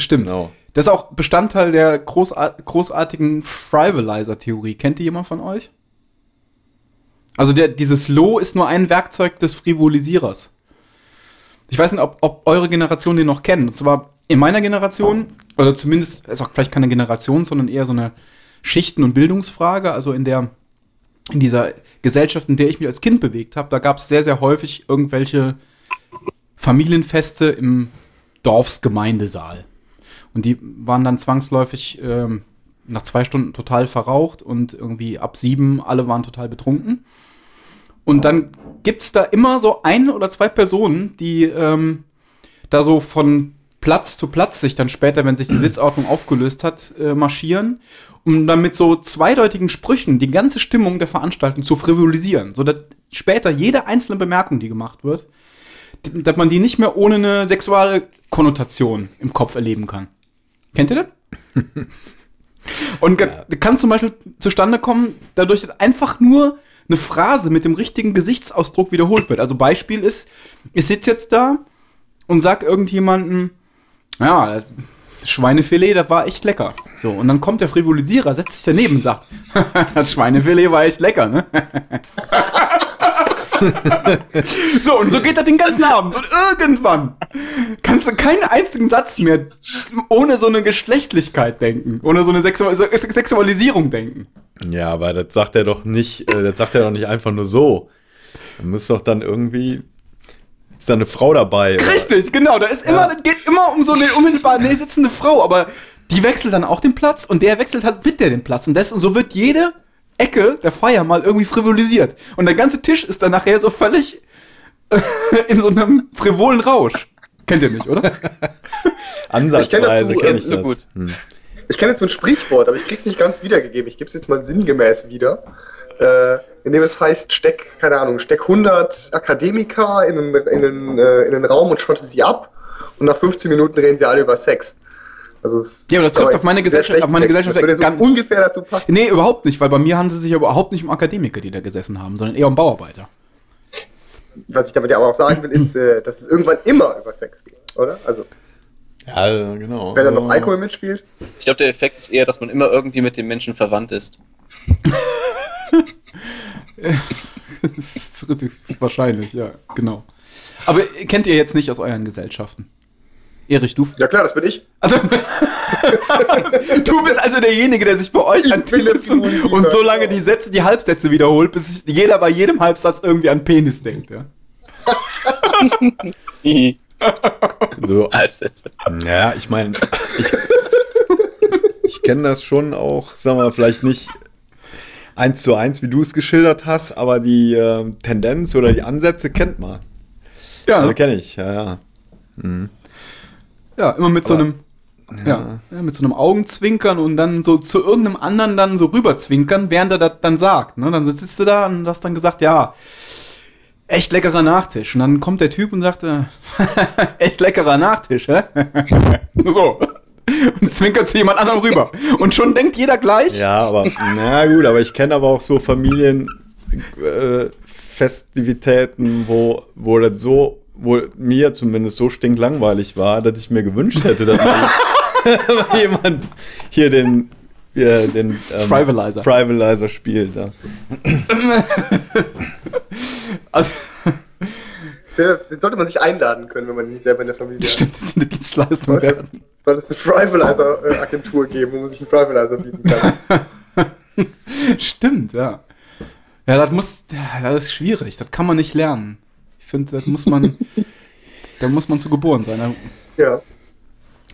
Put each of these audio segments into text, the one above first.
Das stimmt. Genau. Das ist auch Bestandteil der großart großartigen Frivolizer-Theorie. Kennt die jemand von euch? Also der, dieses Low ist nur ein Werkzeug des Frivolisierers. Ich weiß nicht, ob, ob eure Generation den noch kennt. Und zwar in meiner Generation, oder zumindest, ist auch vielleicht keine Generation, sondern eher so eine Schichten- und Bildungsfrage. Also in der, in dieser Gesellschaft, in der ich mich als Kind bewegt habe, da gab es sehr, sehr häufig irgendwelche Familienfeste im Dorfsgemeindesaal. Und die waren dann zwangsläufig ähm, nach zwei Stunden total verraucht und irgendwie ab sieben alle waren total betrunken. Und dann gibt's da immer so ein oder zwei Personen, die ähm, da so von Platz zu Platz sich dann später, wenn sich die Sitzordnung aufgelöst hat, äh, marschieren, um dann mit so zweideutigen Sprüchen die ganze Stimmung der Veranstaltung zu frivolisieren, sodass später jede einzelne Bemerkung, die gemacht wird, dass man die nicht mehr ohne eine sexuelle Konnotation im Kopf erleben kann. Kennt ihr das? Und ge- kann zum Beispiel zustande kommen, dadurch, dass einfach nur eine Phrase mit dem richtigen Gesichtsausdruck wiederholt wird. Also Beispiel ist, ich sitze jetzt da und sag irgendjemandem, ja, das Schweinefilet, das war echt lecker. So, und dann kommt der Frivolisierer, setzt sich daneben und sagt, das Schweinefilet war echt lecker, ne? so, und so geht das den ganzen Abend. Und irgendwann kannst du keinen einzigen Satz mehr ohne so eine Geschlechtlichkeit denken, ohne so eine Sexu Sexualisierung denken. Ja, aber das sagt er doch nicht, äh, das sagt er doch nicht einfach nur so. Da muss doch dann irgendwie. Ist da eine Frau dabei? oder? Richtig, genau. Da ist immer, das geht immer um so eine unmittelbar nee, sitzende Frau, aber die wechselt dann auch den Platz und der wechselt halt mit der den Platz. Und, das, und so wird jede Ecke der Feier mal irgendwie frivolisiert. Und der ganze Tisch ist dann nachher so völlig äh, in so einem frivolen Rausch. Kennt ihr nicht, oder? Ansatzweise Ich kenn dazu, kenn äh, ich so das. gut. Hm. Ich kenne jetzt so ein Sprichwort, aber ich krieg's nicht ganz wiedergegeben. Ich gebe es jetzt mal sinngemäß wieder. Äh, indem es heißt, steck, keine Ahnung, steck 100 Akademiker in einen, in einen, äh, in einen Raum und schotte sie ab. Und nach 15 Minuten reden sie alle über Sex. Also es Ja, aber das trifft auf meine Gesellschaft- auf meine. Gesellschaft Das würde so ganz- ungefähr dazu passen. Nee, überhaupt nicht, weil bei mir handelt es sich überhaupt nicht um Akademiker, die da gesessen haben, sondern eher um Bauarbeiter. Was ich damit ja aber auch sagen will, ist, äh, dass es irgendwann immer über Sex geht, oder? Also, Ja, genau. wenn da noch Alkohol mitspielt. Ich glaube, der Effekt ist eher, dass man immer irgendwie mit dem Menschen verwandt ist. Das ist richtig wahrscheinlich, ja, genau. Aber kennt ihr jetzt nicht aus euren Gesellschaften? Erich, du? Ja klar, das bin ich. Also, du bist also derjenige, der sich bei euch Ich an Tisch sitzt und, so lange genau. die Sätze, die Halbsätze wiederholt, bis sich jeder bei jedem Halbsatz irgendwie an Penis denkt, ja? So, Halbsätze. ja, ich meine, ich, ich kenne das schon auch, sagen wir, vielleicht nicht eins zu eins, wie du es geschildert hast, aber die äh, Tendenz oder die Ansätze kennt man. Ja, Also kenne ich, ja, ja. Ja immer mit so Aber- einem, ja. ja, mit so einem Augenzwinkern und dann so zu irgendeinem anderen dann so rüberzwinkern, während er das dann sagt. Ne? Dann sitzt du da und hast dann gesagt, ja, echt leckerer Nachtisch. Und dann kommt der Typ und sagt, äh, echt leckerer Nachtisch, hä? so. Und zwinkert zu jemand anderem rüber. Und schon denkt jeder gleich. Ja, aber, na gut, aber ich kenne aber auch so Familien, äh, Festivitäten, wo, wo das so, wo mir zumindest so stinklangweilig war, dass ich mir gewünscht hätte, dass jemand hier den, ja, den ähm, Frivolizer. Frivolizer spielt. Ja. Also, Den sollte man sich einladen können, wenn man nicht selber in der Familie hat. stimmt, das ist eine Dienstleistung. Sollte Ja. es, sollte es eine Frivolizer-Agentur geben, wo man sich einen Frivolizer bieten kann. Stimmt, ja. Ja, das muss, ja, das ist schwierig. Das kann man nicht lernen. Ich finde, das muss man, da muss man zu geboren sein. Ja.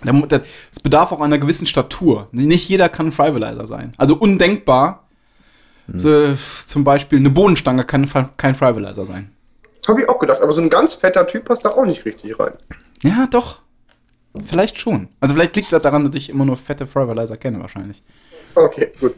es bedarf auch einer gewissen Statur. Nicht jeder kann ein Frivolizer sein. Also undenkbar. So, zum Beispiel eine Bohnenstange kann kein Frivolizer sein. Das habe ich auch gedacht, aber so ein ganz fetter Typ passt da auch nicht richtig rein. Ja, doch. Vielleicht schon. Also vielleicht liegt das daran, dass ich immer nur fette Frivolizer kenne, wahrscheinlich. Okay, gut.